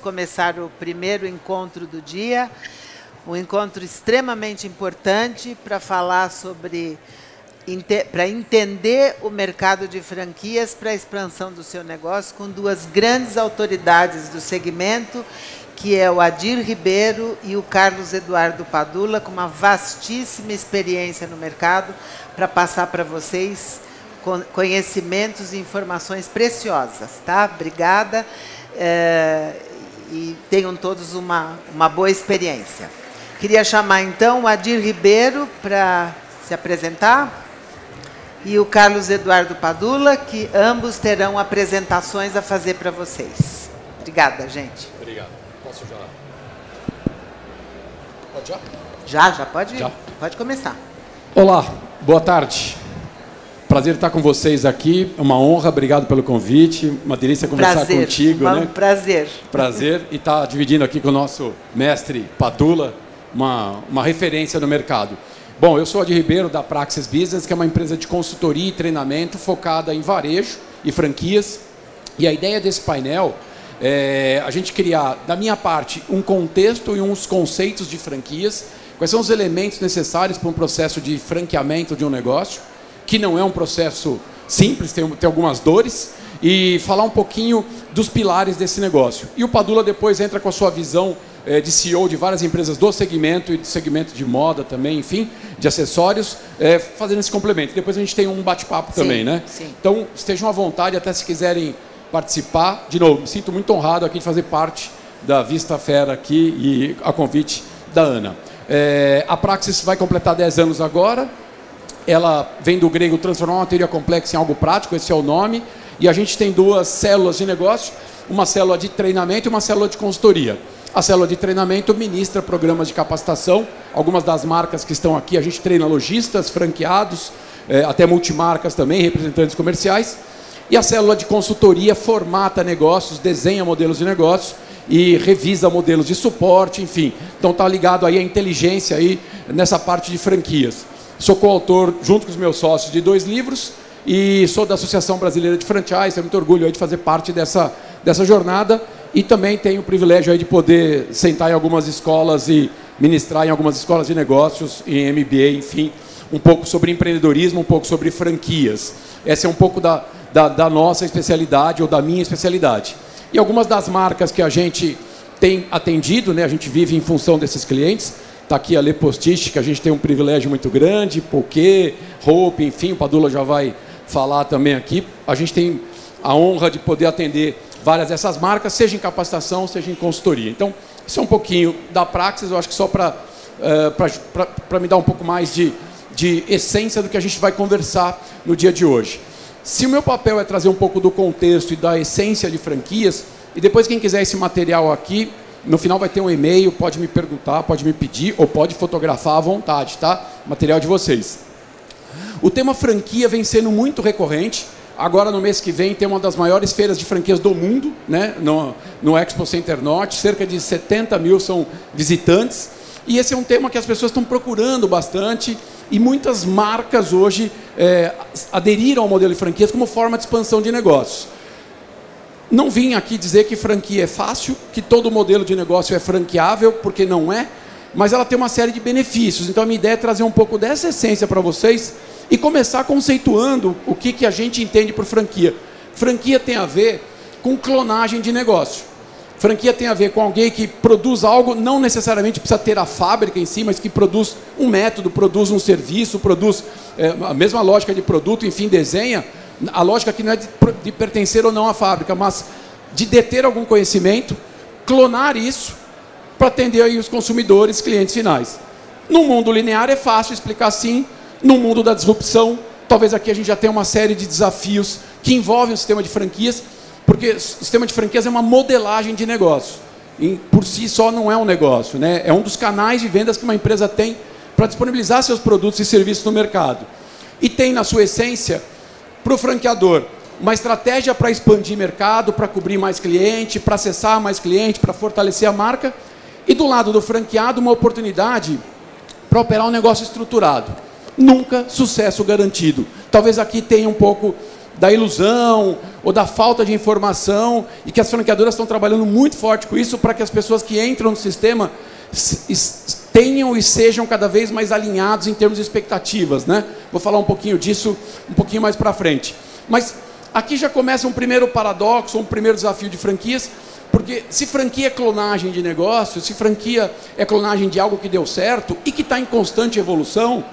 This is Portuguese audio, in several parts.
começar o primeiro encontro do dia, um encontro extremamente importante para falar sobre para entender o mercado de franquias para a expansão do seu negócio com duas grandes autoridades do segmento, que é o Adir Ribeiro e o Carlos Eduardo Padula, com uma vastíssima experiência no mercado, para passar para vocês conhecimentos e informações preciosas. Tá? Obrigada. É, e tenham todos uma, uma boa experiência. Queria chamar então o Adir Ribeiro para se apresentar e o Carlos Eduardo Padula, que ambos terão apresentações a fazer para vocês. Obrigada, gente. Obrigado. Posso já? Pode já? Já, já pode, já. pode começar. Olá, boa tarde. Prazer estar com vocês aqui, é uma honra, obrigado pelo convite, uma delícia conversar prazer. contigo. Uma, né? Prazer. Prazer, e estar dividindo aqui com o nosso mestre Padula, uma, uma referência no mercado. Bom, eu sou Adi Ribeiro da Praxis Business, que é uma empresa de consultoria e treinamento focada em varejo e franquias. E a ideia desse painel é a gente criar, da minha parte, um contexto e uns conceitos de franquias, quais são os elementos necessários para um processo de franqueamento de um negócio, que não é um processo simples, tem, tem algumas dores, e falar um pouquinho dos pilares desse negócio. E o Padula depois entra com a sua visão é, de CEO de várias empresas do segmento e do segmento de moda também, enfim, de acessórios, é, fazendo esse complemento. Depois a gente tem um bate-papo também, né? Sim. Então estejam à vontade, até se quiserem participar. De novo, me sinto muito honrado aqui de fazer parte da Vista Fera aqui e a convite da Ana. É, a Praxis vai completar 10 anos agora. Ela vem do grego transformar uma teoria complexa em algo prático, esse é o nome. E a gente tem duas células de negócio, uma célula de treinamento e uma célula de consultoria. A célula de treinamento ministra programas de capacitação. Algumas das marcas que estão aqui, a gente treina lojistas, franqueados, é, até multimarcas também, representantes comerciais. E a célula de consultoria formata negócios, desenha modelos de negócios e revisa modelos de suporte, enfim. Então está ligado aí a inteligência aí nessa parte de franquias. Sou coautor, junto com os meus sócios, de dois livros e sou da Associação Brasileira de Franchise, tenho muito orgulho de fazer parte dessa, dessa jornada e também tenho o privilégio de poder sentar em algumas escolas e ministrar em algumas escolas de negócios, em MBA, enfim, um pouco sobre empreendedorismo, um pouco sobre franquias. Essa é um pouco da, da, da nossa especialidade ou da minha especialidade. E algumas das marcas que a gente tem atendido, né, a gente vive em função desses clientes, Está aqui a Le Postiche, que a gente tem um privilégio muito grande, Poké, Hope, enfim, o Padula já vai falar também aqui. A gente tem a honra de poder atender várias dessas marcas, seja em capacitação, seja em consultoria. Então, isso é um pouquinho da Praxis, eu acho que só para uh, me dar um pouco mais de, de essência do que a gente vai conversar no dia de hoje. Se o meu papel é trazer um pouco do contexto e da essência de franquias, e depois quem quiser esse material aqui, no final vai ter um e-mail, pode me perguntar, pode me pedir ou pode fotografar à vontade, tá? Material de vocês. O tema franquia vem sendo muito recorrente. Agora, no mês que vem, tem uma das maiores feiras de franquias do mundo, né? no, no Expo Center Norte. Cerca de 70 mil são visitantes. E esse é um tema que as pessoas estão procurando bastante. E muitas marcas hoje é, aderiram ao modelo de franquias como forma de expansão de negócios. Não vim aqui dizer que franquia é fácil, que todo modelo de negócio é franqueável, porque não é, mas ela tem uma série de benefícios. Então a minha ideia é trazer um pouco dessa essência para vocês e começar conceituando o que, que a gente entende por franquia. Franquia tem a ver com clonagem de negócio. Franquia tem a ver com alguém que produz algo, não necessariamente precisa ter a fábrica em si, mas que produz um método, produz um serviço, produz é, a mesma lógica de produto, enfim, desenha a lógica aqui não é de, de pertencer ou não à fábrica, mas de deter algum conhecimento, clonar isso para atender aí os consumidores, clientes finais. No mundo linear é fácil explicar assim, no mundo da disrupção, talvez aqui a gente já tenha uma série de desafios que envolvem o sistema de franquias, porque o sistema de franquias é uma modelagem de negócio. E por si só não é um negócio, né? é um dos canais de vendas que uma empresa tem para disponibilizar seus produtos e serviços no mercado. E tem na sua essência para o franqueador, uma estratégia para expandir mercado, para cobrir mais cliente, para acessar mais cliente, para fortalecer a marca. E do lado do franqueado, uma oportunidade para operar um negócio estruturado. Nunca sucesso garantido. Talvez aqui tenha um pouco da ilusão ou da falta de informação e que as franqueadoras estão trabalhando muito forte com isso para que as pessoas que entram no sistema tenham e sejam cada vez mais alinhados em termos de expectativas, né? Vou falar um pouquinho disso um pouquinho mais para frente. Mas aqui já começa um primeiro paradoxo, um primeiro desafio de franquias, porque se franquia é clonagem de negócio, se franquia é clonagem de algo que deu certo e que está em constante evolução,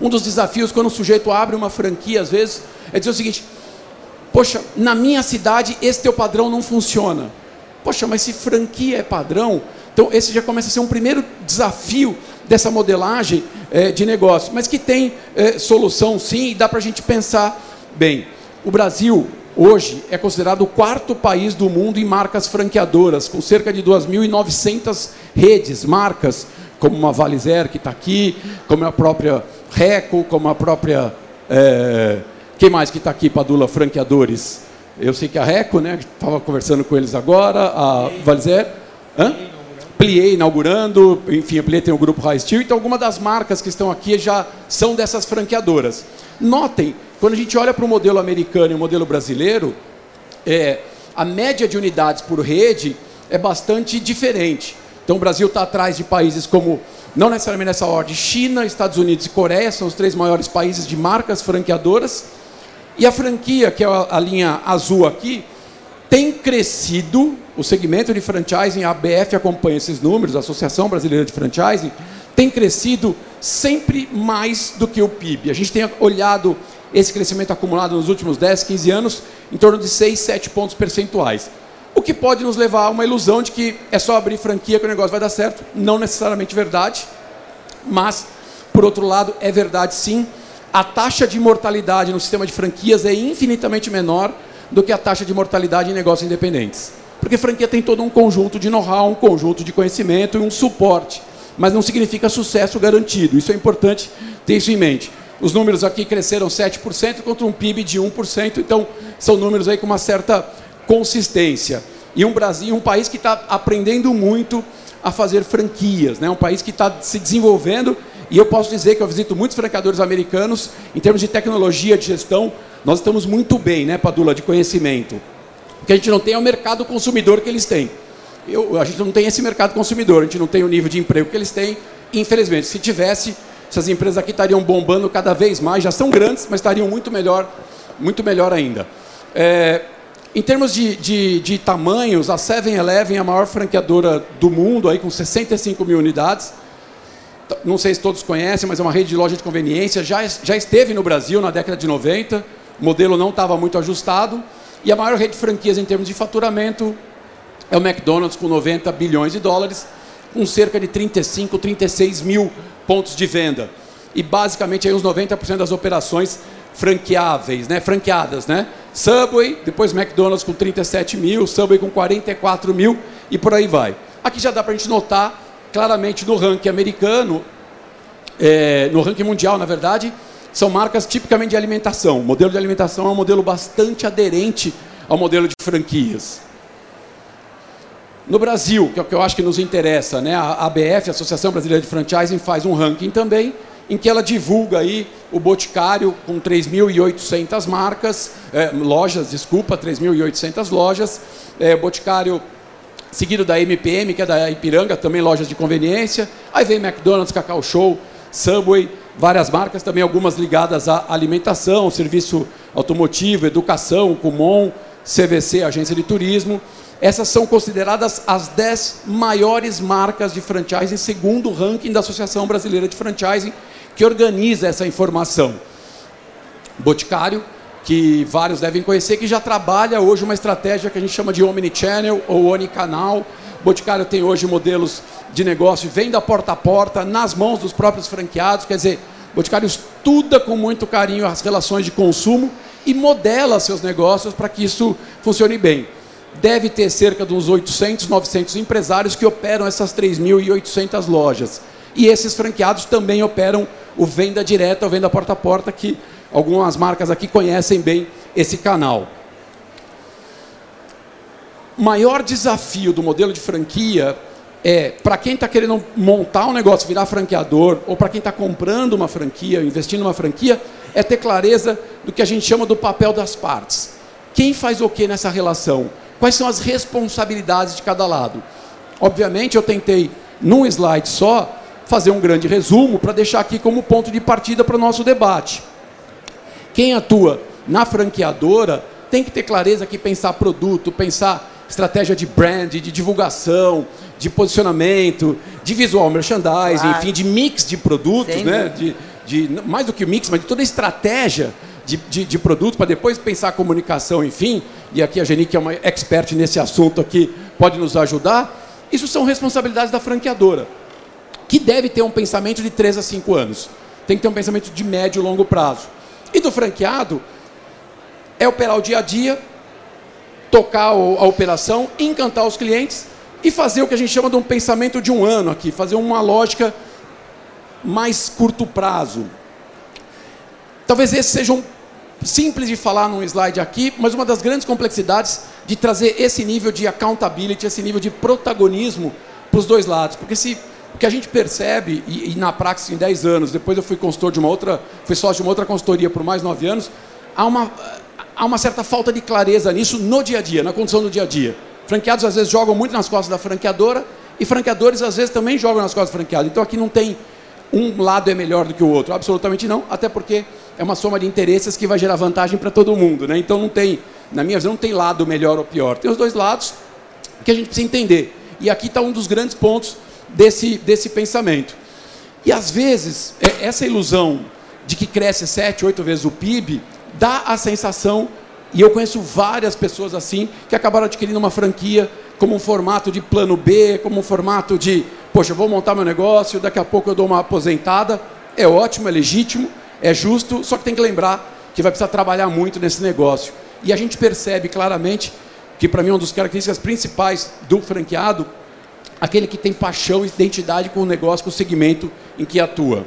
um dos desafios quando o sujeito abre uma franquia, às vezes, é dizer o seguinte: Poxa, na minha cidade esse teu padrão não funciona. Poxa, mas se franquia é padrão, então esse já começa a ser um primeiro desafio dessa modelagem é, de negócio, mas que tem é, solução sim e dá para a gente pensar bem. O Brasil, hoje, é considerado o quarto país do mundo em marcas franqueadoras, com cerca de 2.900 redes, marcas, como uma Valizer que está aqui, como a própria Reco, como a própria. É, quem mais que está aqui, Padula, franqueadores? Eu sei que a Reco, né? Estava conversando com eles agora, a Valizer. Hã? Plié inaugurando, enfim, a Plié tem o grupo High Steel, então algumas das marcas que estão aqui já são dessas franqueadoras. Notem, quando a gente olha para o modelo americano e o modelo brasileiro, é, a média de unidades por rede é bastante diferente. Então o Brasil está atrás de países como não necessariamente nessa ordem, China, Estados Unidos e Coreia são os três maiores países de marcas franqueadoras. E a franquia, que é a linha azul aqui, tem crescido, o segmento de franchising, a ABF acompanha esses números, a Associação Brasileira de Franchising, tem crescido sempre mais do que o PIB. A gente tem olhado esse crescimento acumulado nos últimos 10, 15 anos em torno de 6, 7 pontos percentuais. O que pode nos levar a uma ilusão de que é só abrir franquia que o negócio vai dar certo. Não necessariamente verdade, mas, por outro lado, é verdade sim. A taxa de mortalidade no sistema de franquias é infinitamente menor do que a taxa de mortalidade em negócios independentes. Porque franquia tem todo um conjunto de know-how, um conjunto de conhecimento e um suporte. Mas não significa sucesso garantido. Isso é importante ter isso em mente. Os números aqui cresceram 7% contra um PIB de 1%, então são números aí com uma certa consistência. E um Brasil, um país que está aprendendo muito a fazer franquias, né? um país que está se desenvolvendo. E eu posso dizer que eu visito muitos franqueadores americanos, em termos de tecnologia de gestão, nós estamos muito bem, né, Padula, de conhecimento. O que a gente não tem é o mercado consumidor que eles têm. Eu, a gente não tem esse mercado consumidor, a gente não tem o nível de emprego que eles têm, infelizmente. Se tivesse, essas empresas aqui estariam bombando cada vez mais, já são grandes, mas estariam muito melhor, muito melhor ainda. É, em termos de, de, de tamanhos, a 7-Eleven é a maior franqueadora do mundo, aí com 65 mil unidades. Não sei se todos conhecem, mas é uma rede de loja de conveniência. Já, já esteve no Brasil na década de 90. O modelo não estava muito ajustado. E a maior rede de franquias em termos de faturamento é o McDonald's, com 90 bilhões de dólares, com cerca de 35, 36 mil pontos de venda. E basicamente aí uns 90% das operações franqueáveis, né? franqueadas, né? Subway, depois McDonald's com 37 mil, Subway com 44 mil e por aí vai. Aqui já dá para a gente notar claramente no ranking americano, é, no ranking mundial, na verdade, são marcas tipicamente de alimentação. O modelo de alimentação é um modelo bastante aderente ao modelo de franquias. No Brasil, que é o que eu acho que nos interessa, né? a ABF, Associação Brasileira de Franchising, faz um ranking também em que ela divulga aí o Boticário com 3.800 marcas, é, lojas, desculpa, 3.800 lojas, é, Boticário seguido da MPM, que é da Ipiranga, também lojas de conveniência, aí vem McDonald's, Cacau Show, Subway, várias marcas, também algumas ligadas à alimentação, serviço automotivo, educação, Kumon, CVC, agência de turismo, essas são consideradas as 10 maiores marcas de franchising segundo o ranking da Associação Brasileira de Franchising, que organiza essa informação. Boticário, que vários devem conhecer, que já trabalha hoje uma estratégia que a gente chama de omnichannel ou onicanal. Boticário tem hoje modelos de negócio, venda porta a porta, nas mãos dos próprios franqueados, quer dizer, Boticário estuda com muito carinho as relações de consumo e modela seus negócios para que isso funcione bem. Deve ter cerca de uns 800, 900 empresários que operam essas 3.800 lojas. E esses franqueados também operam o venda direta, o venda porta a porta, que algumas marcas aqui conhecem bem esse canal. Maior desafio do modelo de franquia é para quem está querendo montar um negócio, virar franqueador, ou para quem está comprando uma franquia, investindo numa franquia, é ter clareza do que a gente chama do papel das partes. Quem faz o que nessa relação? Quais são as responsabilidades de cada lado? Obviamente, eu tentei, num slide só, fazer um grande resumo para deixar aqui como ponto de partida para o nosso debate. Quem atua na franqueadora tem que ter clareza que pensar produto, pensar estratégia de brand, de divulgação, de posicionamento, de visual merchandising, enfim, de mix de produtos, né? De, de, mais do que o mix, mas de toda a estratégia de, de, de produto para depois pensar a comunicação, enfim. E aqui a Geni, que é uma expert nesse assunto aqui, pode nos ajudar. Isso são responsabilidades da franqueadora, que deve ter um pensamento de 3 a 5 anos. Tem que ter um pensamento de médio e longo prazo. E do franqueado é operar o dia a dia, tocar a operação, encantar os clientes e fazer o que a gente chama de um pensamento de um ano aqui, fazer uma lógica mais curto prazo. Talvez esse seja um simples de falar num slide aqui, mas uma das grandes complexidades de trazer esse nível de accountability, esse nível de protagonismo para os dois lados. Porque se o que a gente percebe, e, e na prática em 10 anos, depois eu fui consultor de uma outra, fui sócio de uma outra consultoria por mais 9 anos, há uma, há uma certa falta de clareza nisso no dia a dia, na condição do dia a dia. Franqueados às vezes jogam muito nas costas da franqueadora e franqueadores às vezes também jogam nas costas do franqueado. Então aqui não tem um lado é melhor do que o outro, absolutamente não, até porque é uma soma de interesses que vai gerar vantagem para todo mundo, né? Então não tem, na minha visão, não tem lado melhor ou pior. Tem os dois lados que a gente precisa entender. E aqui está um dos grandes pontos desse, desse pensamento. E às vezes, é, essa ilusão de que cresce sete, oito vezes o PIB dá a sensação, e eu conheço várias pessoas assim, que acabaram adquirindo uma franquia como um formato de plano B, como um formato de, poxa, eu vou montar meu negócio, daqui a pouco eu dou uma aposentada. É ótimo, é legítimo, é justo, só que tem que lembrar que vai precisar trabalhar muito nesse negócio. E a gente percebe claramente que, para mim, uma das características principais do franqueado, aquele que tem paixão e identidade com o negócio, com o segmento em que atua.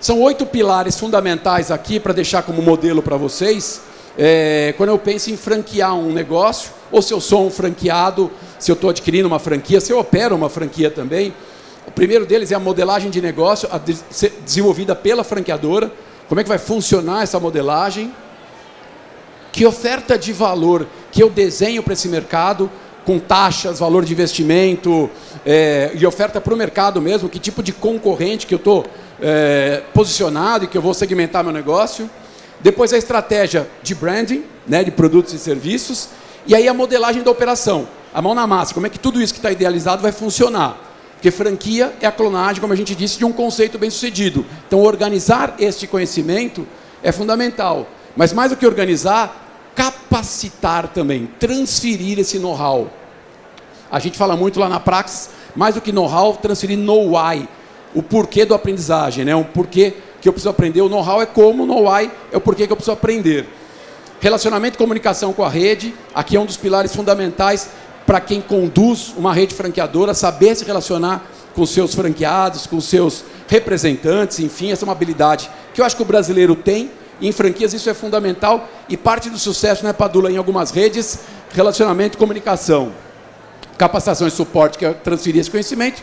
São oito pilares fundamentais aqui para deixar como modelo para vocês. É, quando eu penso em franquear um negócio, ou se eu sou um franqueado, se eu estou adquirindo uma franquia, se eu opero uma franquia também. O primeiro deles é a modelagem de negócio desenvolvida pela franqueadora. Como é que vai funcionar essa modelagem? Que oferta de valor que eu desenho para esse mercado, com taxas, valor de investimento é, e oferta para o mercado mesmo, que tipo de concorrente que eu estou é, posicionado e que eu vou segmentar meu negócio. Depois a estratégia de branding, né, de produtos e serviços. E aí a modelagem da operação, a mão na massa, como é que tudo isso que está idealizado vai funcionar. Porque franquia é a clonagem, como a gente disse, de um conceito bem sucedido. Então organizar este conhecimento é fundamental. Mas mais do que organizar, capacitar também, transferir esse know-how. A gente fala muito lá na Praxis, mais do que know-how, transferir know-why o porquê do aprendizagem, né? o porquê que eu preciso aprender. O know-how é como, o know-why é o porquê que eu preciso aprender. Relacionamento e comunicação com a rede, aqui é um dos pilares fundamentais para quem conduz uma rede franqueadora, saber se relacionar com seus franqueados, com seus representantes, enfim, essa é uma habilidade que eu acho que o brasileiro tem, em franquias isso é fundamental, e parte do sucesso, né, Padula, em algumas redes, relacionamento e comunicação. Capacitação e suporte, que é transferir esse conhecimento,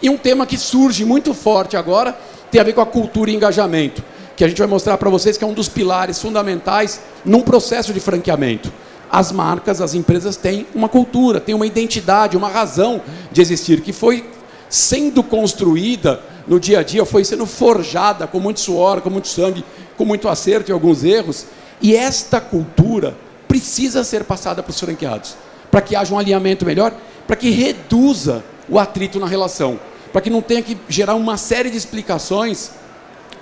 e um tema que surge muito forte agora tem a ver com a cultura e engajamento, que a gente vai mostrar para vocês que é um dos pilares fundamentais num processo de franqueamento. As marcas, as empresas têm uma cultura, têm uma identidade, uma razão de existir, que foi sendo construída no dia a dia, foi sendo forjada com muito suor, com muito sangue, com muito acerto e alguns erros. E esta cultura precisa ser passada para os franqueados, para que haja um alinhamento melhor, para que reduza o atrito na relação para que não tenha que gerar uma série de explicações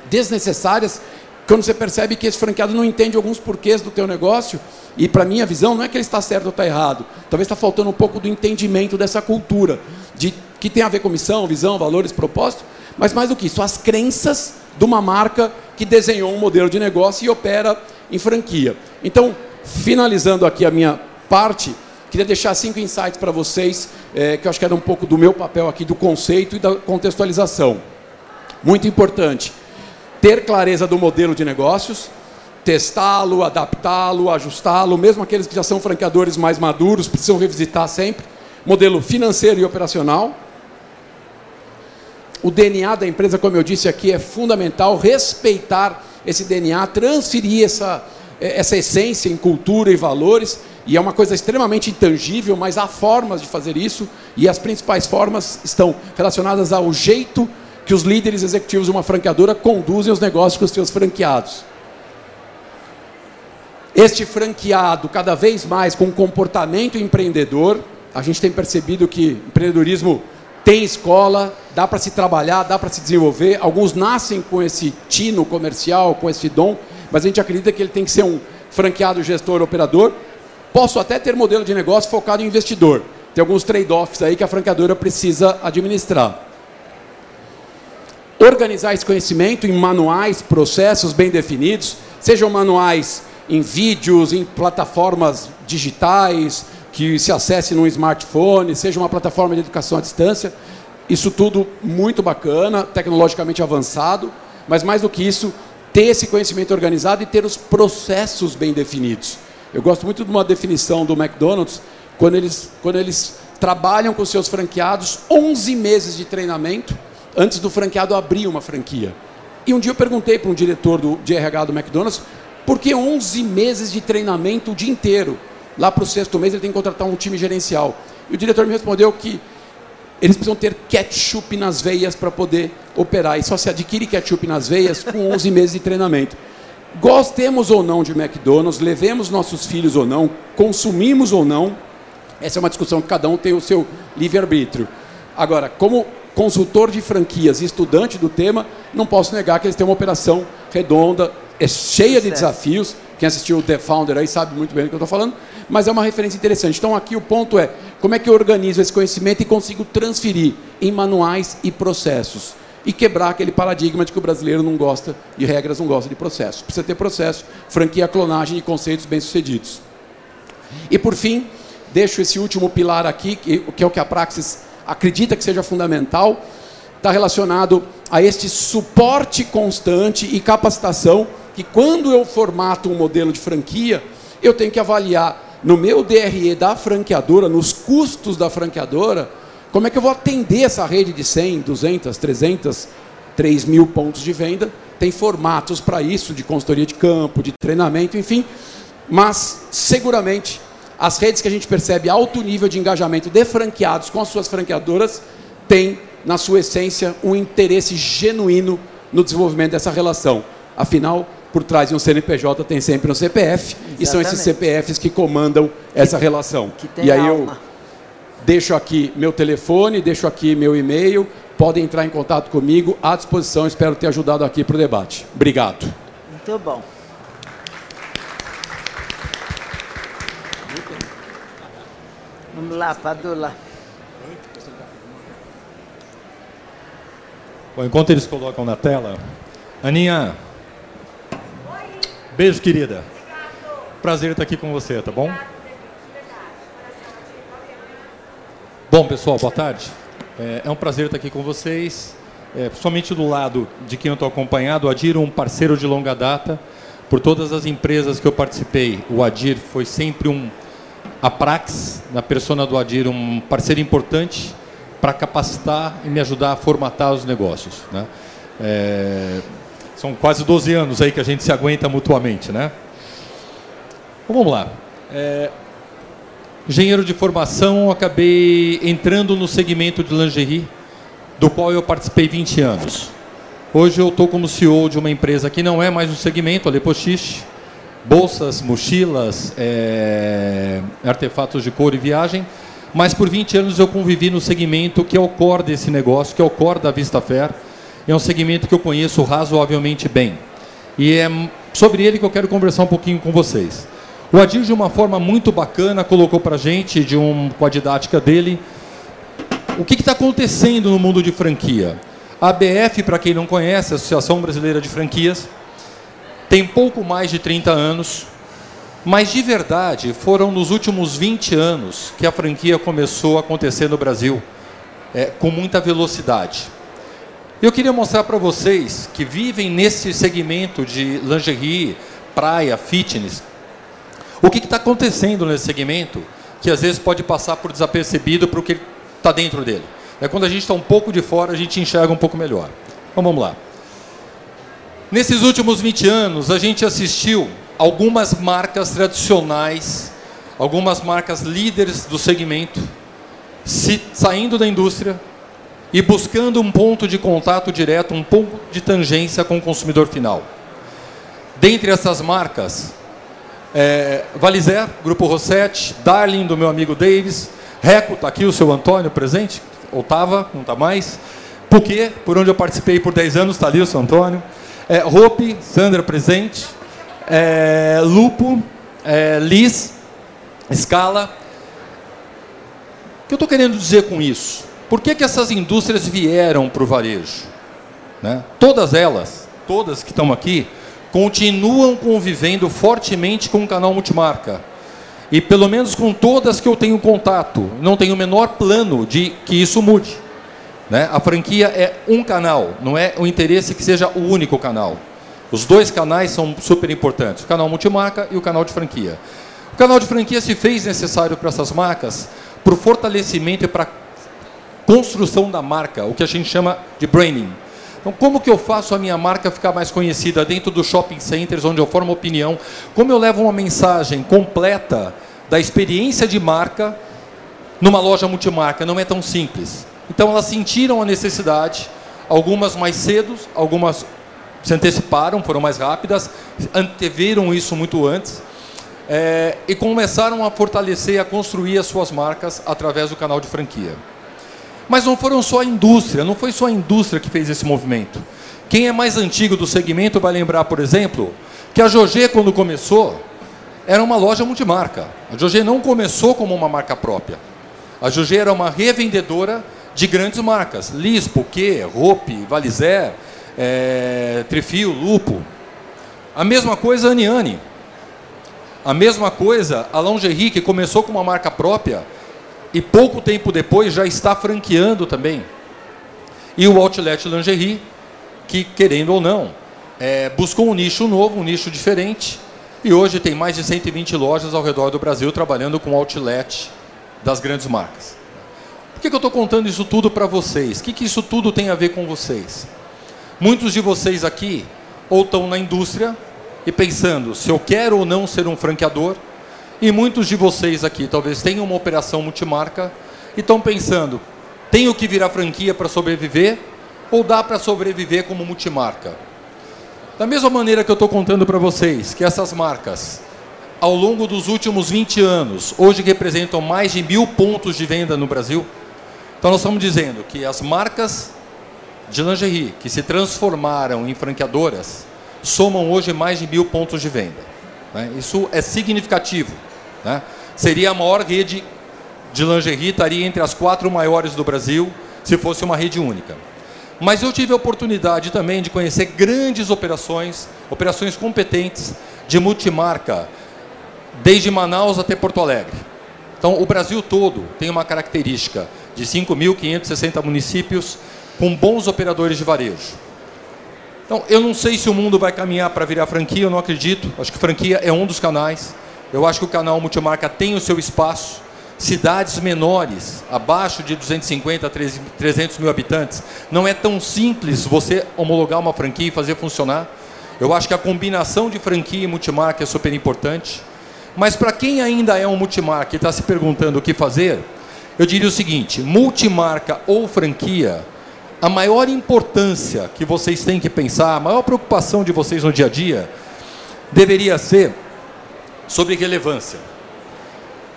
desnecessárias quando você percebe que esse franqueado não entende alguns porquês do teu negócio, e para minha visão não é que ele está certo ou está errado, talvez está faltando um pouco do entendimento dessa cultura, de que tem a ver com missão, visão, valores, propósito, mas mais do que isso, as crenças de uma marca que desenhou um modelo de negócio e opera em franquia. Então, finalizando aqui a minha parte, Queria deixar cinco insights para vocês, é, que eu acho que era um pouco do meu papel aqui, do conceito e da contextualização. Muito importante, ter clareza do modelo de negócios, testá-lo, adaptá-lo, ajustá-lo, mesmo aqueles que já são franqueadores mais maduros, precisam revisitar sempre. Modelo financeiro e operacional, o DNA da empresa, como eu disse aqui, é fundamental respeitar esse DNA, transferir essa, essa essência em cultura e valores, e é uma coisa extremamente intangível, mas há formas de fazer isso, e as principais formas estão relacionadas ao jeito que os líderes executivos de uma franqueadora conduzem os negócios com os seus franqueados. Este franqueado, cada vez mais com comportamento empreendedor, a gente tem percebido que empreendedorismo tem escola, dá para se trabalhar, dá para se desenvolver. Alguns nascem com esse tino comercial, com esse dom, mas a gente acredita que ele tem que ser um franqueado gestor operador. Posso até ter modelo de negócio focado em investidor. Tem alguns trade-offs aí que a franqueadora precisa administrar. Organizar esse conhecimento em manuais, processos bem definidos, sejam manuais em vídeos, em plataformas digitais, que se acesse num smartphone, seja uma plataforma de educação à distância. Isso tudo muito bacana, tecnologicamente avançado, mas mais do que isso, ter esse conhecimento organizado e ter os processos bem definidos. Eu gosto muito de uma definição do McDonald's, quando eles, quando eles trabalham com seus franqueados 11 meses de treinamento antes do franqueado abrir uma franquia. E um dia eu perguntei para um diretor do, de RH do McDonald's por que 11 meses de treinamento o dia inteiro? Lá para o sexto mês ele tem que contratar um time gerencial. E o diretor me respondeu que eles precisam ter ketchup nas veias para poder operar. E só se adquire ketchup nas veias com 11 meses de treinamento. Gostemos ou não de McDonald's, levemos nossos filhos ou não, consumimos ou não, essa é uma discussão que cada um tem o seu livre-arbítrio. Agora, como consultor de franquias e estudante do tema, não posso negar que eles têm uma operação redonda, é cheia de desafios. Quem assistiu The Founder aí sabe muito bem do que eu estou falando, mas é uma referência interessante. Então aqui o ponto é como é que eu organizo esse conhecimento e consigo transferir em manuais e processos e quebrar aquele paradigma de que o brasileiro não gosta de regras, não gosta de processo. Precisa ter processo, franquia, clonagem de conceitos bem-sucedidos. E por fim, deixo esse último pilar aqui, que é o que a Praxis acredita que seja fundamental, está relacionado a este suporte constante e capacitação que quando eu formato um modelo de franquia, eu tenho que avaliar no meu DRE da franqueadora, nos custos da franqueadora, como é que eu vou atender essa rede de 100, 200, 300, 3 mil pontos de venda? Tem formatos para isso, de consultoria de campo, de treinamento, enfim. Mas, seguramente, as redes que a gente percebe alto nível de engajamento de franqueados com as suas franqueadoras têm, na sua essência, um interesse genuíno no desenvolvimento dessa relação. Afinal, por trás de um CNPJ tem sempre um CPF, Exatamente. e são esses CPFs que comandam essa relação. e aí alma. eu deixo aqui meu telefone, deixo aqui meu e-mail, podem entrar em contato comigo, à disposição, espero ter ajudado aqui para o debate. Obrigado. Muito bom. Vamos lá, Padula. Bom, enquanto eles colocam na tela, Aninha, beijo, querida. Prazer estar aqui com você, tá bom? Bom, pessoal, boa tarde. É, é um prazer estar aqui com vocês, é, do lado de quem eu estou acompanhado. O Adir, um parceiro de longa data. Por todas as empresas que eu participei, o Adir foi sempre um a Prax, na persona do Adir, um parceiro importante para capacitar e me ajudar a formatar os negócios. Né? É, são quase 12 anos aí que a gente se aguenta mutuamente. Né? Então, vamos lá. É, engenheiro de formação, acabei entrando no segmento de lingerie, do qual eu participei 20 anos. Hoje eu estou como CEO de uma empresa que não é mais um segmento, a Lepochiche, bolsas, mochilas, é, artefatos de couro e viagem, mas por 20 anos eu convivi no segmento que é o core desse negócio, que é o core da Vista Fair. É um segmento que eu conheço razoavelmente bem. E é sobre ele que eu quero conversar um pouquinho com vocês. O Adir, de uma forma muito bacana, colocou para a gente, de um, com a didática dele, o que está acontecendo no mundo de franquia. A ABF, para quem não conhece, Associação Brasileira de Franquias, tem pouco mais de 30 anos, mas de verdade foram nos últimos 20 anos que a franquia começou a acontecer no Brasil é, com muita velocidade. Eu queria mostrar para vocês que vivem nesse segmento de lingerie, praia, fitness, o que está acontecendo nesse segmento que às vezes pode passar por desapercebido para o que está dentro dele. É quando a gente está um pouco de fora, a gente enxerga um pouco melhor. Então vamos lá. Nesses últimos 20 anos, a gente assistiu algumas marcas tradicionais, algumas marcas líderes do segmento, se, saindo da indústria e buscando um ponto de contato direto, um ponto de tangência com o consumidor final. Dentre essas marcas, é, Grupo Rossetti, Darling, do meu amigo Davis, Reco, está aqui o seu Antônio presente, ou estava, não está mais. Puquê, por onde eu participei por 10 anos, está ali o seu Antônio. É, Rope, Sandra presente. É, Lupo, é, Liz, Scala. O que eu estou querendo dizer com isso? Por que, que essas indústrias vieram para o varejo? Né? Todas elas, todas que estão aqui, continuam convivendo fortemente com o canal multimarca. E pelo menos com todas que eu tenho contato, não tenho o menor plano de que isso mude. Né? A franquia é um canal, não é o interesse que seja o único canal. Os dois canais são super importantes, o canal multimarca e o canal de franquia. O canal de franquia se fez necessário para essas marcas para o fortalecimento e para a construção da marca, o que a gente chama de branding. Então, como que eu faço a minha marca ficar mais conhecida dentro dos shopping centers, onde eu formo opinião? Como eu levo uma mensagem completa da experiência de marca numa loja multimarca? Não é tão simples. Então, elas sentiram a necessidade, algumas mais cedo, algumas se anteciparam, foram mais rápidas, anteveram isso muito antes, é, e começaram a fortalecer, a construir as suas marcas através do canal de franquia. Mas não foram só a indústria, não foi só a indústria que fez esse movimento. Quem é mais antigo do segmento vai lembrar, por exemplo, que a Jogé, quando começou, era uma loja multimarca. A Jogé não começou como uma marca própria. A Jogé era uma revendedora de grandes marcas. Lispo, Que, Rope, Valizer, é, Trifio, Lupo. A mesma coisa a Aniane. A mesma coisa a Lingerie, que começou com uma marca própria, e pouco tempo depois já está franqueando também. E o Outlet Lingerie, que querendo ou não, é, buscou um nicho novo, um nicho diferente, e hoje tem mais de 120 lojas ao redor do Brasil trabalhando com outlet das grandes marcas. Por que, que eu estou contando isso tudo para vocês? O que, que isso tudo tem a ver com vocês? Muitos de vocês aqui ou estão na indústria e pensando se eu quero ou não ser um franqueador, e muitos de vocês aqui talvez tenham uma operação multimarca e estão pensando: tenho que virar franquia para sobreviver ou dá para sobreviver como multimarca? Da mesma maneira que eu estou contando para vocês que essas marcas, ao longo dos últimos 20 anos, hoje representam mais de mil pontos de venda no Brasil. Então nós estamos dizendo que as marcas de lingerie que se transformaram em franqueadoras somam hoje mais de mil pontos de venda. Né? Isso é significativo. Né? Seria a maior rede de lingerie, estaria entre as quatro maiores do Brasil, se fosse uma rede única. Mas eu tive a oportunidade também de conhecer grandes operações, operações competentes de multimarca, desde Manaus até Porto Alegre. Então, o Brasil todo tem uma característica de 5.560 municípios com bons operadores de varejo. Então, eu não sei se o mundo vai caminhar para virar franquia, eu não acredito. Acho que franquia é um dos canais. Eu acho que o canal multimarca tem o seu espaço. Cidades menores, abaixo de 250 a 300 mil habitantes, não é tão simples você homologar uma franquia e fazer funcionar. Eu acho que a combinação de franquia e multimarca é super importante. Mas para quem ainda é um multimarca e está se perguntando o que fazer, eu diria o seguinte: multimarca ou franquia, a maior importância que vocês têm que pensar, a maior preocupação de vocês no dia a dia, deveria ser sobre relevância.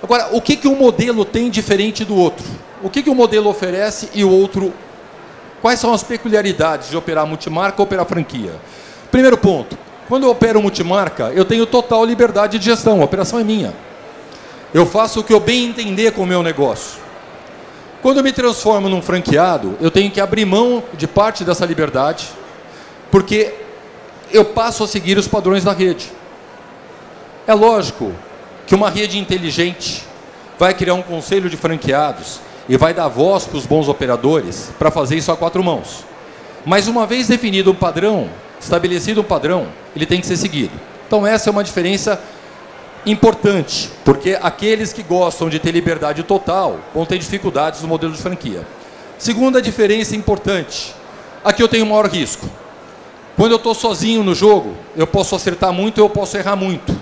Agora, o que, que um modelo tem diferente do outro? O que, que um modelo oferece e o outro. Quais são as peculiaridades de operar multimarca ou operar franquia? Primeiro ponto: quando eu opero multimarca, eu tenho total liberdade de gestão, a operação é minha. Eu faço o que eu bem entender com o meu negócio. Quando eu me transformo num franqueado, eu tenho que abrir mão de parte dessa liberdade, porque eu passo a seguir os padrões da rede. É lógico que uma rede inteligente vai criar um conselho de franqueados e vai dar voz para os bons operadores para fazer isso a quatro mãos. Mas uma vez definido um padrão, estabelecido um padrão, ele tem que ser seguido. Então essa é uma diferença importante, porque aqueles que gostam de ter liberdade total vão ter dificuldades no modelo de franquia. Segunda diferença importante. Aqui eu tenho maior risco. Quando eu estou sozinho no jogo, eu posso acertar muito eu posso errar muito.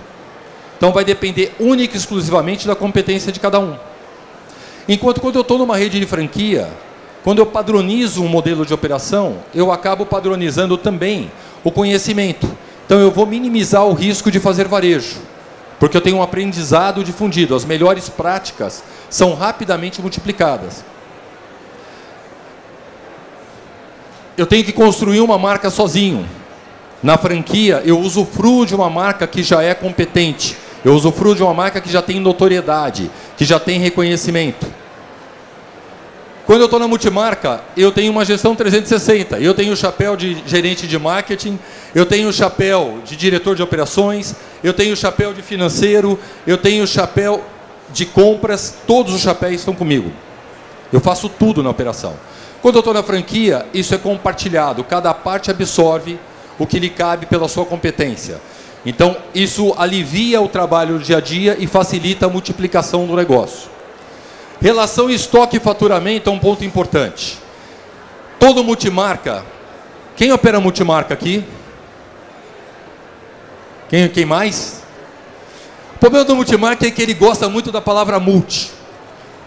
Então vai depender única e exclusivamente da competência de cada um. Enquanto quando eu estou numa rede de franquia, quando eu padronizo um modelo de operação, eu acabo padronizando também o conhecimento. Então eu vou minimizar o risco de fazer varejo, porque eu tenho um aprendizado difundido. As melhores práticas são rapidamente multiplicadas. Eu tenho que construir uma marca sozinho. Na franquia, eu usufruo de uma marca que já é competente. Eu usufruo de uma marca que já tem notoriedade, que já tem reconhecimento. Quando eu estou na multimarca, eu tenho uma gestão 360. Eu tenho o chapéu de gerente de marketing, eu tenho o chapéu de diretor de operações, eu tenho o chapéu de financeiro, eu tenho o chapéu de compras, todos os chapéus estão comigo. Eu faço tudo na operação. Quando eu estou na franquia, isso é compartilhado, cada parte absorve o que lhe cabe pela sua competência. Então, isso alivia o trabalho do dia a dia e facilita a multiplicação do negócio. Relação estoque e faturamento é um ponto importante. Todo multimarca, quem opera multimarca aqui? Quem, quem mais? O problema do multimarca é que ele gosta muito da palavra multi.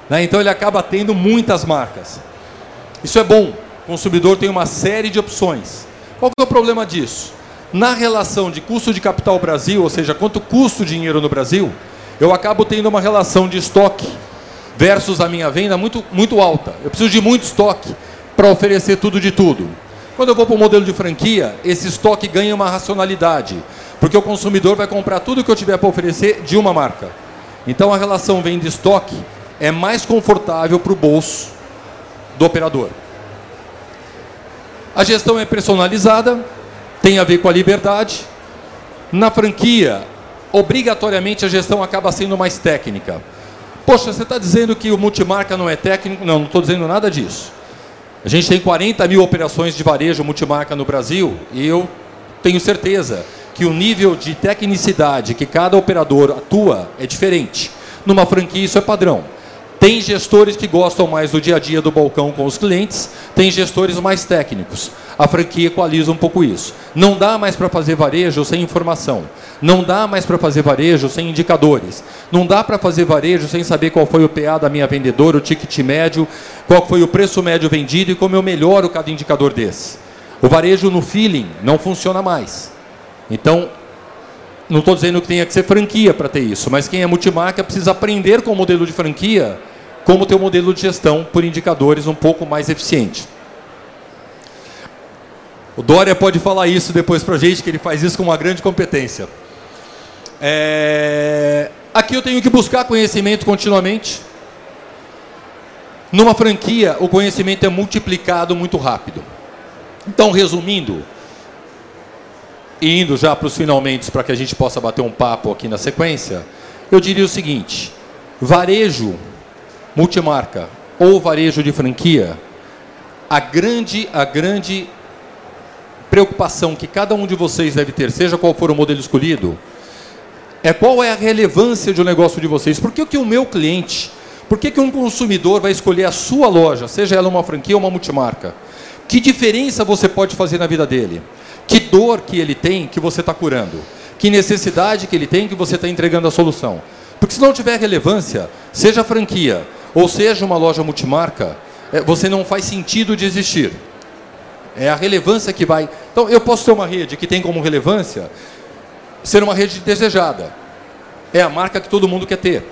Né? Então ele acaba tendo muitas marcas. Isso é bom. O consumidor tem uma série de opções. Qual é o problema disso? Na relação de custo de capital Brasil, ou seja, quanto custa o dinheiro no Brasil, eu acabo tendo uma relação de estoque versus a minha venda muito, muito alta. Eu preciso de muito estoque para oferecer tudo de tudo. Quando eu vou para o modelo de franquia, esse estoque ganha uma racionalidade, porque o consumidor vai comprar tudo que eu tiver para oferecer de uma marca. Então a relação venda-estoque é mais confortável para o bolso do operador. A gestão é personalizada, tem a ver com a liberdade. Na franquia, obrigatoriamente a gestão acaba sendo mais técnica. Poxa, você está dizendo que o multimarca não é técnico? Não, não estou dizendo nada disso. A gente tem 40 mil operações de varejo multimarca no Brasil e eu tenho certeza que o nível de tecnicidade que cada operador atua é diferente. Numa franquia isso é padrão. Tem gestores que gostam mais do dia a dia do balcão com os clientes, tem gestores mais técnicos. A franquia equaliza um pouco isso. Não dá mais para fazer varejo sem informação. Não dá mais para fazer varejo sem indicadores. Não dá para fazer varejo sem saber qual foi o PA da minha vendedora, o ticket médio, qual foi o preço médio vendido e como eu melhoro cada indicador desse. O varejo no feeling não funciona mais. Então, não estou dizendo que tenha que ser franquia para ter isso, mas quem é multimarca precisa aprender com o modelo de franquia como ter um modelo de gestão por indicadores um pouco mais eficiente. O Dória pode falar isso depois para a gente, que ele faz isso com uma grande competência. É... Aqui eu tenho que buscar conhecimento continuamente. Numa franquia, o conhecimento é multiplicado muito rápido. Então, resumindo, e indo já para os finalmente, para que a gente possa bater um papo aqui na sequência, eu diria o seguinte: varejo multimarca ou varejo de franquia, a grande, a grande preocupação que cada um de vocês deve ter, seja qual for o modelo escolhido, é qual é a relevância do negócio de vocês. Por que, que o meu cliente, por que, que um consumidor vai escolher a sua loja, seja ela uma franquia ou uma multimarca? Que diferença você pode fazer na vida dele? Que dor que ele tem que você está curando? Que necessidade que ele tem que você está entregando a solução? Porque se não tiver relevância, seja franquia ou seja uma loja multimarca, é, você não faz sentido de existir. É a relevância que vai. Então, eu posso ter uma rede que tem como relevância ser uma rede desejada. É a marca que todo mundo quer ter.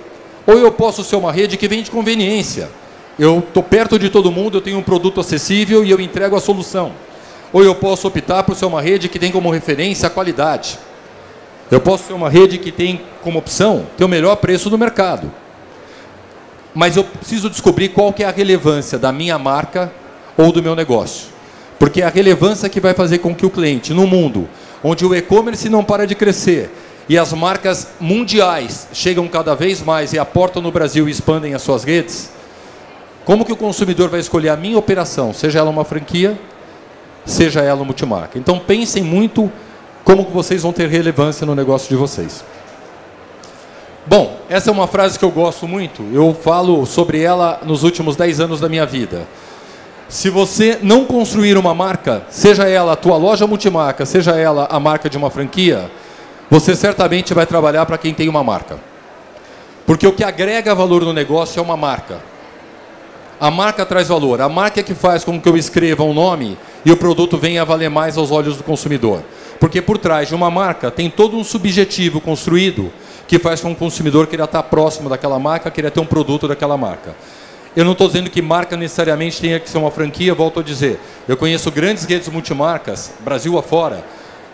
Ou eu posso ser uma rede que vem de conveniência. Eu estou perto de todo mundo, eu tenho um produto acessível e eu entrego a solução. Ou eu posso optar por ser uma rede que tem como referência a qualidade. Eu posso ser uma rede que tem como opção ter o melhor preço do mercado. Mas eu preciso descobrir qual que é a relevância da minha marca ou do meu negócio. Porque é a relevância que vai fazer com que o cliente, no mundo onde o e-commerce não para de crescer e as marcas mundiais chegam cada vez mais e aportam no Brasil e expandem as suas redes, como que o consumidor vai escolher a minha operação, seja ela uma franquia, seja ela multimarca? Então pensem muito como vocês vão ter relevância no negócio de vocês. Bom, essa é uma frase que eu gosto muito. Eu falo sobre ela nos últimos 10 anos da minha vida. Se você não construir uma marca, seja ela a tua loja multimarca, seja ela a marca de uma franquia, você certamente vai trabalhar para quem tem uma marca. Porque o que agrega valor no negócio é uma marca. A marca traz valor. A marca é que faz com que eu escreva um nome e o produto venha a valer mais aos olhos do consumidor. Porque por trás de uma marca tem todo um subjetivo construído que faz com que o consumidor queira estar próximo daquela marca, queira ter um produto daquela marca. Eu não estou dizendo que marca necessariamente tenha que ser uma franquia, volto a dizer. Eu conheço grandes redes multimarcas, Brasil afora,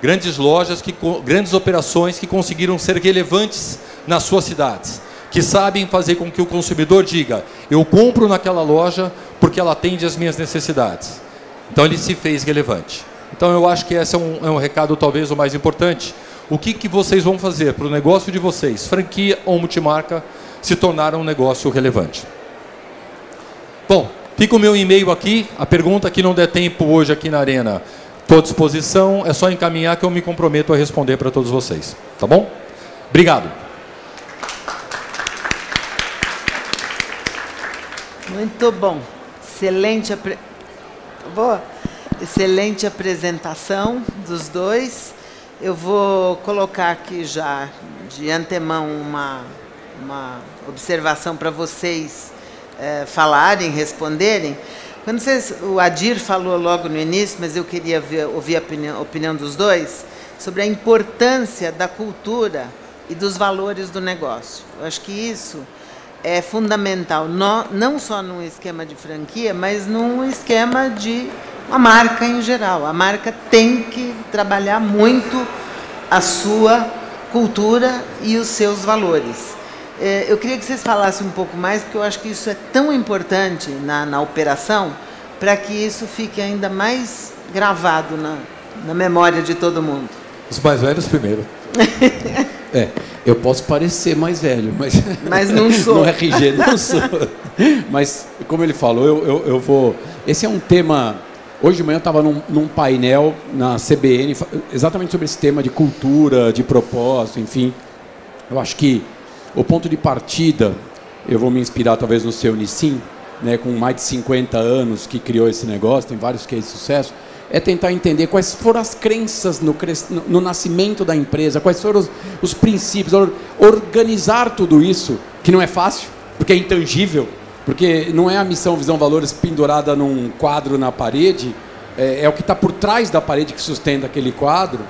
grandes lojas, que, grandes operações que conseguiram ser relevantes nas suas cidades, que sabem fazer com que o consumidor diga: eu compro naquela loja porque ela atende às minhas necessidades. Então ele se fez relevante. Então eu acho que esse é um, é um recado talvez o mais importante. O que, que vocês vão fazer para o negócio de vocês, franquia ou multimarca, se tornar um negócio relevante? Bom, fica o meu e-mail aqui. A pergunta que não der tempo hoje aqui na Arena, estou à disposição. É só encaminhar que eu me comprometo a responder para todos vocês. Tá bom? Obrigado. Muito bom. Excelente, apre... Excelente apresentação dos dois. Eu vou colocar aqui já de antemão uma, uma observação para vocês é, falarem, responderem. Quando vocês, o Adir falou logo no início, mas eu queria ver, ouvir a opinião, opinião dos dois, sobre a importância da cultura e dos valores do negócio. Eu acho que isso é fundamental, no, não só num esquema de franquia, mas num esquema de uma marca em geral. A marca tem que trabalhar muito a sua cultura e os seus valores. É, eu queria que vocês falassem um pouco mais, porque eu acho que isso é tão importante na, na operação, para que isso fique ainda mais gravado na, na memória de todo mundo. Os mais velhos primeiro. é, eu posso parecer mais velho, mas, mas não sou. no RG não sou. Mas, como ele falou, eu, eu, eu vou. Esse é um tema. Hoje de manhã eu estava num, num, painel na CBN exatamente sobre esse tema de cultura, de propósito, enfim. Eu acho que o ponto de partida, eu vou me inspirar talvez no seu Nissim, né, com mais de 50 anos que criou esse negócio, tem vários cases de sucesso, é tentar entender quais foram as crenças no, no, nascimento da empresa, quais foram os, os princípios, or, organizar tudo isso, que não é fácil, porque é intangível, porque não é a missão, visão, valores pendurada num quadro na parede, é, é o que está por trás da parede que sustenta aquele quadro.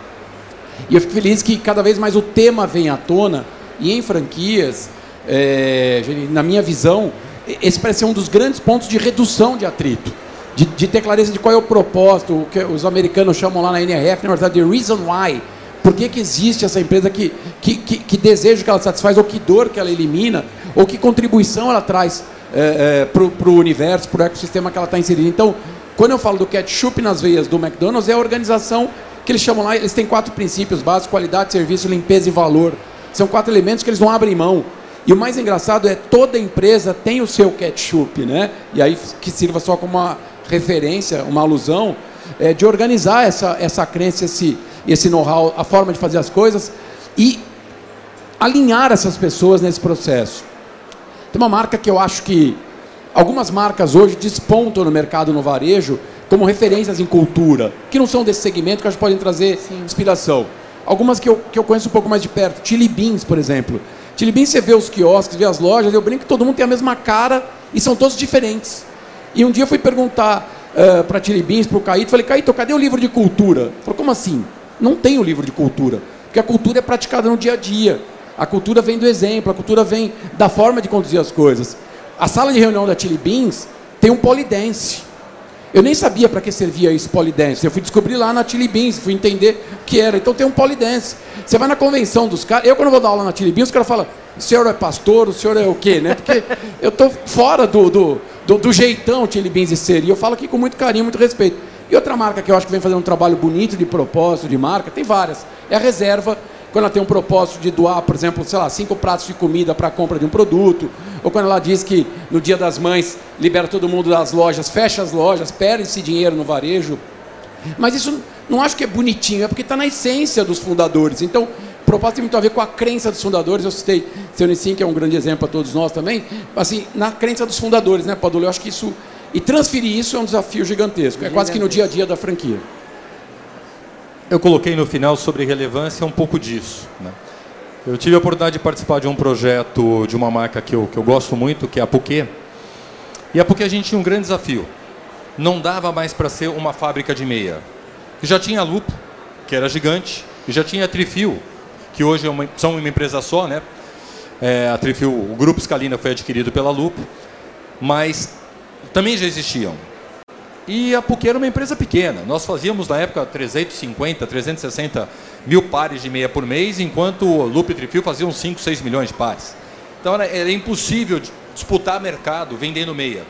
E eu fico feliz que cada vez mais o tema vem à tona, e em franquias, é, na minha visão, esse parece ser um dos grandes pontos de redução de atrito. De, de, ter clareza de qual é o propósito, o que os americanos chamam lá na NRF, na verdade, de reason why. Por que, que existe essa empresa, que, que, que, que desejo que ela satisfaz, ou que dor que ela elimina, ou que contribuição ela traz é, é, para o universo, para o ecossistema que ela está inserida. Então, quando eu falo do ketchup nas veias do McDonald's, é a organização que eles chamam lá, eles têm quatro princípios básicos, qualidade, serviço, limpeza e valor. São quatro elementos que eles não abrem mão. E o mais engraçado é toda empresa tem o seu ketchup, né? E aí que sirva só como uma referência, uma alusão, é, de organizar essa, essa crença, esse, esse know-how, a forma de fazer as coisas e alinhar essas pessoas nesse processo. Tem uma marca que eu acho que algumas marcas hoje despontam no mercado no varejo como referências em cultura, que não são desse segmento, que acho que podem trazer Sim. inspiração. Algumas que eu, que eu conheço um pouco mais de perto. Chili Beans, por exemplo. Chili Beans, você vê os quiosques, vê as lojas, eu brinco que todo mundo tem a mesma cara e são todos diferentes. E um dia eu fui perguntar uh, para Chili Beans, para o Caíto, falei, Caíto, cadê o livro de cultura? Ele falou, como assim? Não tem o livro de cultura. Porque a cultura é praticada no dia a dia. A cultura vem do exemplo, a cultura vem da forma de conduzir as coisas. A sala de reunião da Chili Beans tem um polidense. Eu nem sabia para que servia esse polidense. Eu fui descobrir lá na Chili Beans, fui entender o que era. Então tem um polidense. Você vai na convenção dos caras. Eu, quando vou dar aula na Chili Beans, os caras falam: o senhor é pastor, o senhor é o quê? Né? Porque eu estou fora do, do, do, do, jeitão Chili Beans de ser. E eu falo aqui com muito carinho, muito respeito. E outra marca que eu acho que vem fazendo um trabalho bonito de propósito, de marca, tem várias. É a reserva quando ela tem um propósito de doar, por exemplo, sei lá, cinco pratos de comida para a compra de um produto, ou quando ela diz que no Dia das Mães libera todo mundo das lojas, fecha as lojas, perde esse dinheiro no varejo. Mas isso não acho que é bonitinho, é porque está na essência dos fundadores. Então, propósito tem muito a ver com a crença dos fundadores. Eu citei seu Nissim, que é um grande exemplo para todos nós também. Assim, na crença dos fundadores, né, Padula? Eu acho que isso E transferir isso é um desafio gigantesco. É quase que no dia a dia da franquia. Eu coloquei no final sobre relevância um pouco disso. Né? Eu tive a oportunidade de participar de um projeto de uma marca que eu, que eu gosto muito, que é a Puquê. E a Puquê a gente tinha um grande desafio. Não dava mais para ser uma fábrica de meia. Já tinha a Lupo, que era gigante, e já tinha a Trifil, que hoje é uma, são uma empresa só, né? É, a Trifil, o grupo Scalina foi adquirido pela Lupo, mas também já existiam. E a PUC era uma empresa pequena. Nós fazíamos na época 350, 360 mil pares de meia por mês, enquanto o Loop e Trifil faziam 5, 6 milhões de pares. Então era, era impossível disputar mercado vendendo meia.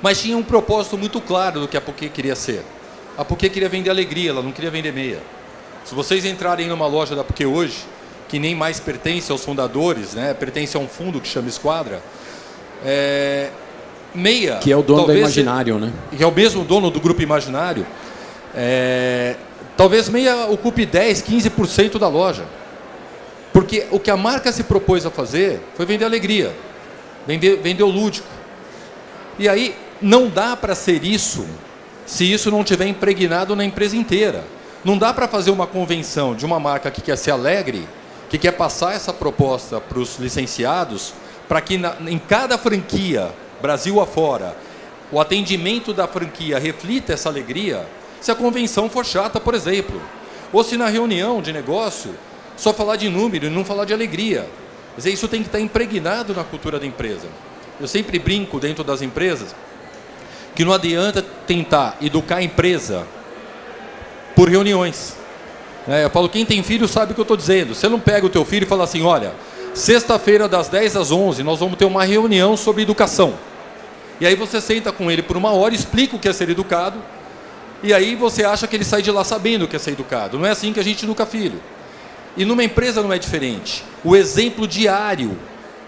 Mas tinha um propósito muito claro do que a PUC queria ser. A PUC queria vender alegria, ela não queria vender meia. Se vocês entrarem numa loja da PUC hoje, que nem mais pertence aos fundadores, né, pertence a um fundo que chama Esquadra, é, meia. Que é o dono do Imaginário, né? Que é o mesmo dono do grupo Imaginário. É, talvez meia ocupe 10, 15% da loja. Porque o que a marca se propôs a fazer foi vender alegria, vender, vender o lúdico. E aí não dá para ser isso se isso não tiver impregnado na empresa inteira. Não dá para fazer uma convenção de uma marca que quer ser alegre, que quer passar essa proposta para os licenciados, para que na, em cada franquia Brasil afora, o atendimento da franquia reflita essa alegria, se a convenção for chata, por exemplo, ou se na reunião de negócio só falar de número e não falar de alegria. Quer dizer, isso tem que estar impregnado na cultura da empresa. Eu sempre brinco dentro das empresas que não adianta tentar educar a empresa por reuniões. É, eu falo, quem tem filho sabe o que eu estou dizendo. Você não pega o teu filho e fala assim, olha, sexta-feira das 10 às 11 nós vamos ter uma reunião sobre educação. E aí você senta com ele por uma hora, explica o que é ser educado, e aí você acha que ele sai de lá sabendo o que é ser educado. Não é assim que a gente educa filho. E numa empresa não é diferente. O exemplo diário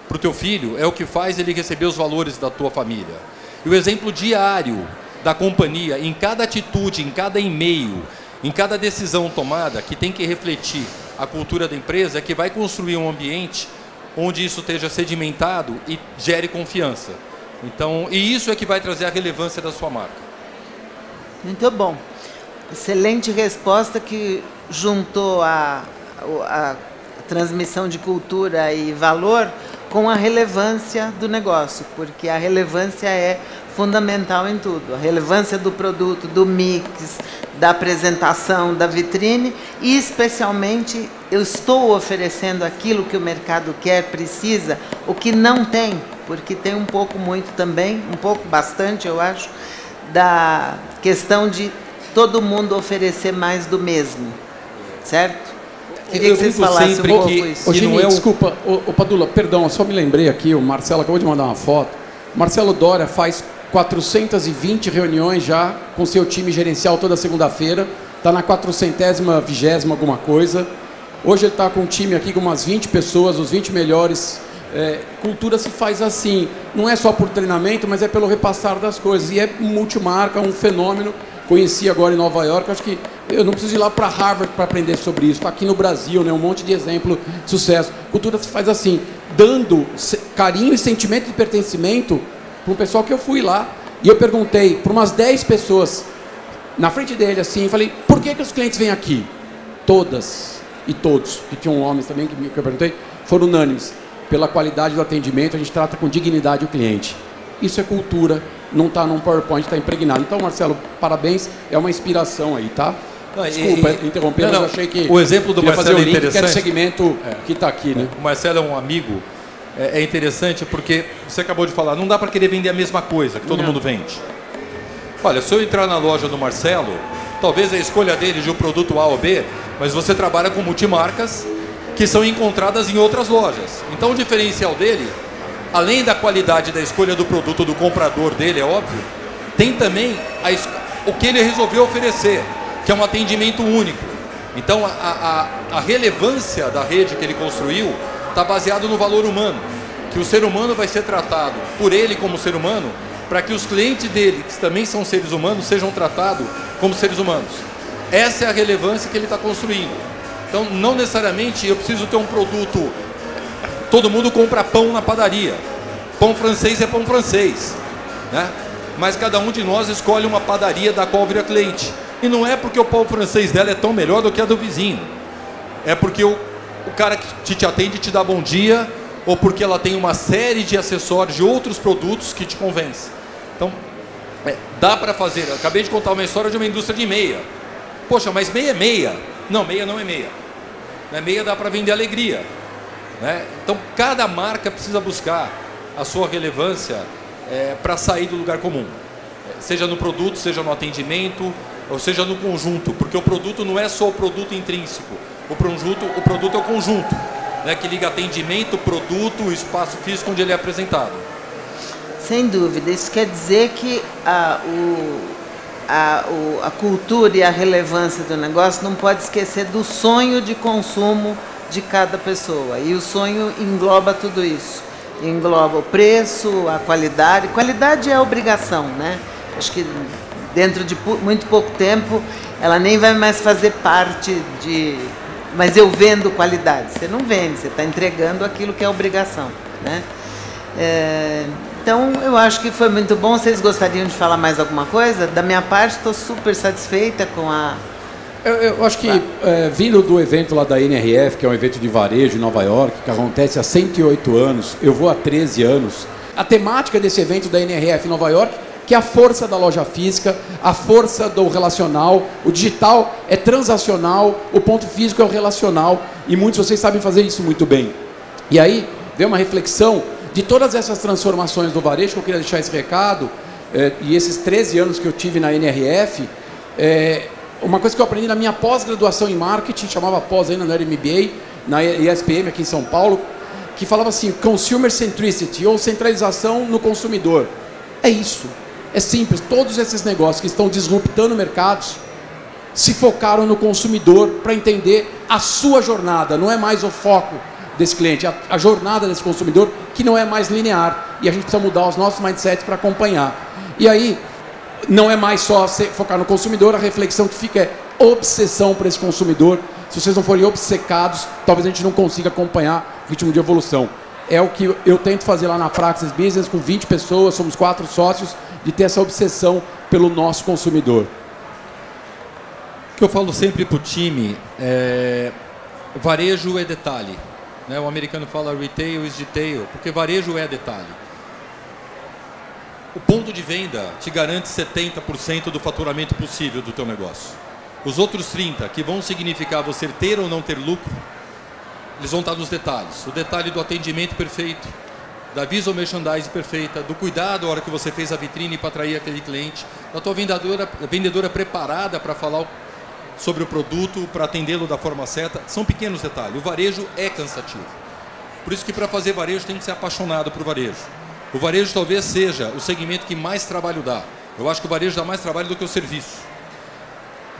para o teu filho é o que faz ele receber os valores da tua família. E o exemplo diário da companhia, em cada atitude, em cada e-mail, em cada decisão tomada, que tem que refletir a cultura da empresa, é que vai construir um ambiente onde isso esteja sedimentado e gere confiança. Então, e isso é que vai trazer a relevância da sua marca. Muito bom. Excelente resposta que juntou a, a, transmissão de cultura e valor com a relevância do negócio, porque a relevância é fundamental em tudo. A relevância do produto, do mix, da apresentação, da vitrine e, especialmente, eu estou oferecendo aquilo que o mercado quer, precisa, o que não tem porque tem um pouco muito também, um pouco bastante, eu acho, da questão de todo mundo oferecer mais do mesmo, certo? Queria que vocês falassem um pouco que, isso. Ô, Jimmy, é o... desculpa, ô, Padula, perdão, eu só me lembrei aqui, o Marcelo acabou de mandar uma foto. Marcelo Dória faz 420 reuniões já com seu time gerencial toda segunda-feira. Está na 400 vigésima alguma coisa. Hoje ele está com um time aqui com umas 20 pessoas, os 20 melhores é, cultura se faz assim, não é só por treinamento, mas é pelo repassar das coisas. E é multimarca, um fenômeno. Conheci agora em Nova York, acho que eu não preciso ir lá para Harvard para aprender sobre isso. Está aqui no Brasil, né, um monte de exemplo de sucesso. Cultura se faz assim, dando carinho e sentimento de pertencimento para o pessoal que eu fui lá. E eu perguntei para umas 10 pessoas na frente dele assim, falei, por que, que os clientes vêm aqui? Todas e todos, que tinham homens também que eu perguntei, foram unânimes pela qualidade do atendimento, a gente trata com dignidade o cliente. Isso é cultura, não está num PowerPoint, está impregnado. Então, Marcelo, parabéns, é uma inspiração aí, tá? Desculpa e, interromper, não, não, mas achei que. O exemplo do Marcelo fazer é interessante. Que é segmento é. que está aqui, né? O Marcelo é um amigo, é, é, interessante porque você acabou de falar, não dá para querer vender a mesma coisa que todo não. mundo vende. Olha, se eu entrar na loja do Marcelo, talvez a escolha dele de um produto A ou B, mas você trabalha com multimarcas que são encontradas em outras lojas. Então o diferencial dele, além da qualidade da escolha do produto do comprador dele, é óbvio, tem também a, o que ele resolveu oferecer, que é um atendimento único. Então a, a, a relevância da rede que ele construiu está baseado no valor humano, que o ser humano vai ser tratado por ele como ser humano, para que os clientes dele, que também são seres humanos, sejam tratados como seres humanos. Essa é a relevância que ele está construindo. Então, não necessariamente eu preciso ter um produto. Todo mundo compra pão na padaria. Pão francês é pão francês. Né? mas cada um de nós escolhe uma padaria da qual vira cliente. E não é porque o pão francês dela é tão melhor do que a do vizinho. É porque o, o cara que te atende te dá bom dia, ou porque ela tem uma série de acessórios de outros produtos que te convence. Então, é, dá para fazer. Eu acabei de contar uma história de uma indústria de meia. Poxa, mas meia é meia. Não, meia não é meia. Né? Meia dá para vender alegria. Né? Então, cada marca precisa buscar a sua relevância é, para sair do lugar comum. É, seja no produto, seja no atendimento, ou seja no conjunto, porque o produto não é só o produto intrínseco. O produto, o produto é o conjunto, né, que liga atendimento, produto, espaço físico onde ele é apresentado. Sem dúvida. Isso quer dizer que a, o, a, o, a cultura e a relevância do negócio não pode esquecer do sonho de consumo de cada pessoa. E o sonho engloba tudo isso. Engloba o preço, a qualidade. Qualidade é obrigação, né? Acho que dentro de muito pouco tempo ela nem vai mais fazer parte de. Mas eu vendo qualidade. Você não vende, você está entregando aquilo que é obrigação, né? É, então, eu acho que foi muito bom. Vocês gostariam de falar mais alguma coisa? Da minha parte, estou super satisfeita com a eu, eu acho que, é, vindo do evento lá da NRF, que é um evento de varejo em Nova York, que acontece há 108 anos, eu vou há 13 anos. A temática desse evento da NRF em Nova York, que a força da loja física, a força do relacional, o digital é transacional, o ponto físico é o relacional, e muitos de vocês sabem fazer isso muito bem. E aí, veio uma reflexão de todas essas transformações do varejo, que eu queria deixar esse recado, é, e esses 13 anos que eu tive na NRF, é, uma coisa que eu aprendi na minha pós-graduação em marketing, chamava pós ainda, no MBA, na ESPM aqui em São Paulo, que falava assim, consumer centricity, ou centralização no consumidor. É isso. É simples. Todos esses negócios que estão disruptando mercados se focaram no consumidor para entender a sua jornada, não é mais o foco desse cliente, a, a, jornada desse consumidor que não é mais linear e a gente precisa mudar os nossos mindsets para acompanhar. E aí, não é mais só focar no consumidor, a reflexão que fica é obsessão para esse consumidor. Se vocês não forem obcecados, talvez a gente não consiga acompanhar o ritmo de evolução. É o que eu tento fazer lá na Praxis Business com 20 pessoas, somos quatro sócios, de ter essa obsessão pelo nosso consumidor. O que eu falo sempre para o time é varejo é detalhe. Né? O americano fala retail is detail, porque varejo é detalhe. O ponto de venda te garante 70% do faturamento possível do teu negócio. Os outros 30, que vão significar você ter ou não ter lucro, eles vão estar nos detalhes. O detalhe do atendimento perfeito, da visual merchandising perfeita, do cuidado na hora que você fez a vitrine para atrair aquele cliente, da tua vendedora, vendedora preparada para falar sobre o produto, para atendê-lo da forma certa. São pequenos detalhes. O varejo é cansativo. Por isso que para fazer varejo tem que ser apaixonado por varejo. O varejo talvez seja o segmento que mais trabalho dá. Eu acho que o varejo dá mais trabalho do que o serviço.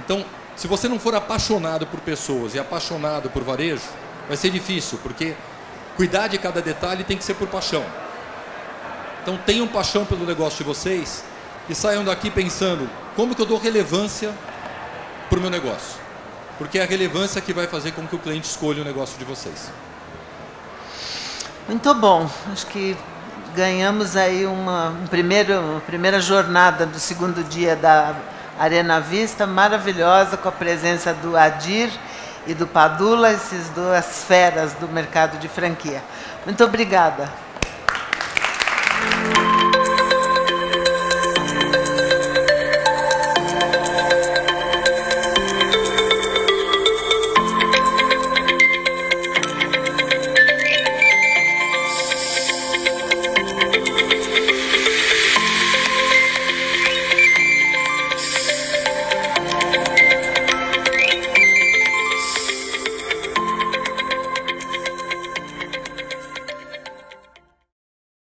Então, se você não for apaixonado por pessoas e apaixonado por varejo, vai ser difícil, porque cuidar de cada detalhe tem que ser por paixão. Então, tenham paixão pelo negócio de vocês e saiam daqui pensando como que eu dou relevância para o meu negócio. Porque é a relevância que vai fazer com que o cliente escolha o negócio de vocês. Muito bom. Acho que ganhamos aí uma, um primeiro, uma primeira jornada do segundo dia da Arena Vista, maravilhosa, com a presença do Adir e do Padula, esses duas feras do mercado de franquia. Muito obrigada.